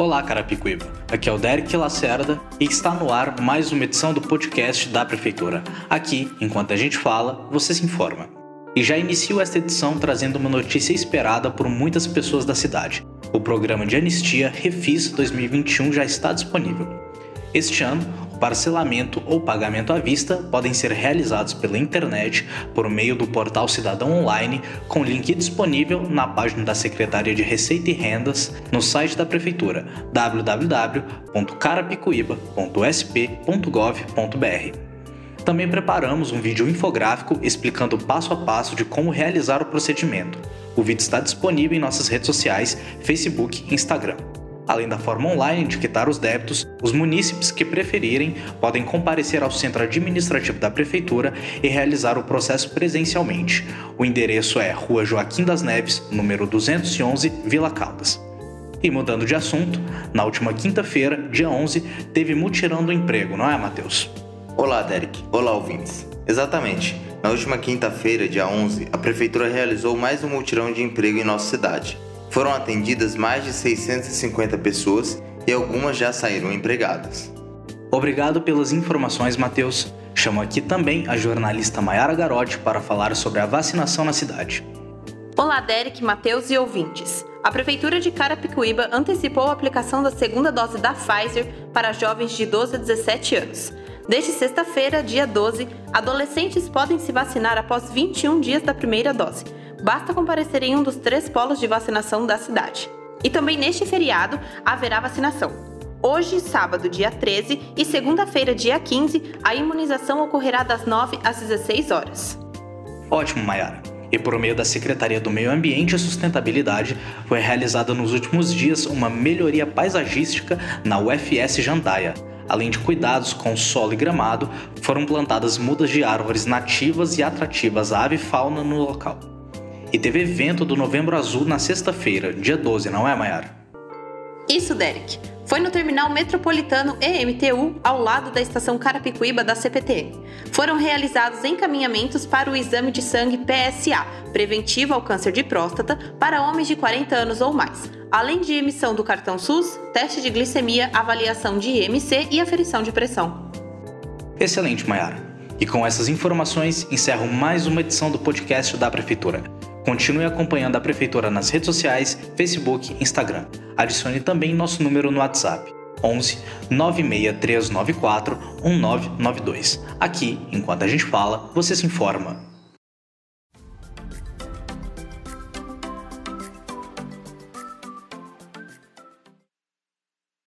Olá, Carapicuíba. Aqui é o Derek Lacerda e está no ar mais uma edição do podcast da Prefeitura. Aqui, enquanto a gente fala, você se informa. E já inicio esta edição trazendo uma notícia esperada por muitas pessoas da cidade. O programa de anistia Refis 2021 já está disponível. Este ano, parcelamento ou pagamento à vista podem ser realizados pela internet por meio do portal Cidadão Online, com link disponível na página da Secretaria de Receita e Rendas no site da Prefeitura www.carapicuíba.sp.gov.br. Também preparamos um vídeo infográfico explicando passo a passo de como realizar o procedimento. O vídeo está disponível em nossas redes sociais, Facebook e Instagram. Além da forma online de quitar os débitos, os munícipes que preferirem podem comparecer ao centro administrativo da Prefeitura e realizar o processo presencialmente. O endereço é Rua Joaquim das Neves, número 211, Vila Caldas. E mudando de assunto, na última quinta-feira, dia 11, teve mutirão do emprego, não é, Matheus? Olá, Derek. Olá, ouvintes. Exatamente. Na última quinta-feira, dia 11, a Prefeitura realizou mais um mutirão de emprego em nossa cidade. Foram atendidas mais de 650 pessoas e algumas já saíram empregadas. Obrigado pelas informações, Matheus. Chamo aqui também a jornalista Mayara Garotti para falar sobre a vacinação na cidade. Olá, Derek, Matheus e ouvintes. A Prefeitura de Carapicuíba antecipou a aplicação da segunda dose da Pfizer para jovens de 12 a 17 anos. Desde sexta-feira, dia 12, adolescentes podem se vacinar após 21 dias da primeira dose basta comparecer em um dos três polos de vacinação da cidade. E também neste feriado haverá vacinação. Hoje, sábado, dia 13 e segunda-feira, dia 15, a imunização ocorrerá das 9 às 16 horas. Ótimo, Mayara. E por meio da Secretaria do Meio Ambiente e Sustentabilidade, foi realizada nos últimos dias uma melhoria paisagística na UFS Jandaia. Além de cuidados com solo e gramado, foram plantadas mudas de árvores nativas e atrativas à ave fauna no local. E teve evento do Novembro Azul na sexta-feira, dia 12, não é, Mayara? Isso, Derek. Foi no terminal metropolitano EMTU, ao lado da estação Carapicuíba da CPTM. Foram realizados encaminhamentos para o exame de sangue PSA, preventivo ao câncer de próstata, para homens de 40 anos ou mais, além de emissão do cartão SUS, teste de glicemia, avaliação de IMC e aferição de pressão. Excelente, Mayara. E com essas informações, encerro mais uma edição do podcast da Prefeitura. Continue acompanhando a Prefeitura nas redes sociais, Facebook e Instagram. Adicione também nosso número no WhatsApp. 11 96394 1992. Aqui, enquanto a gente fala, você se informa.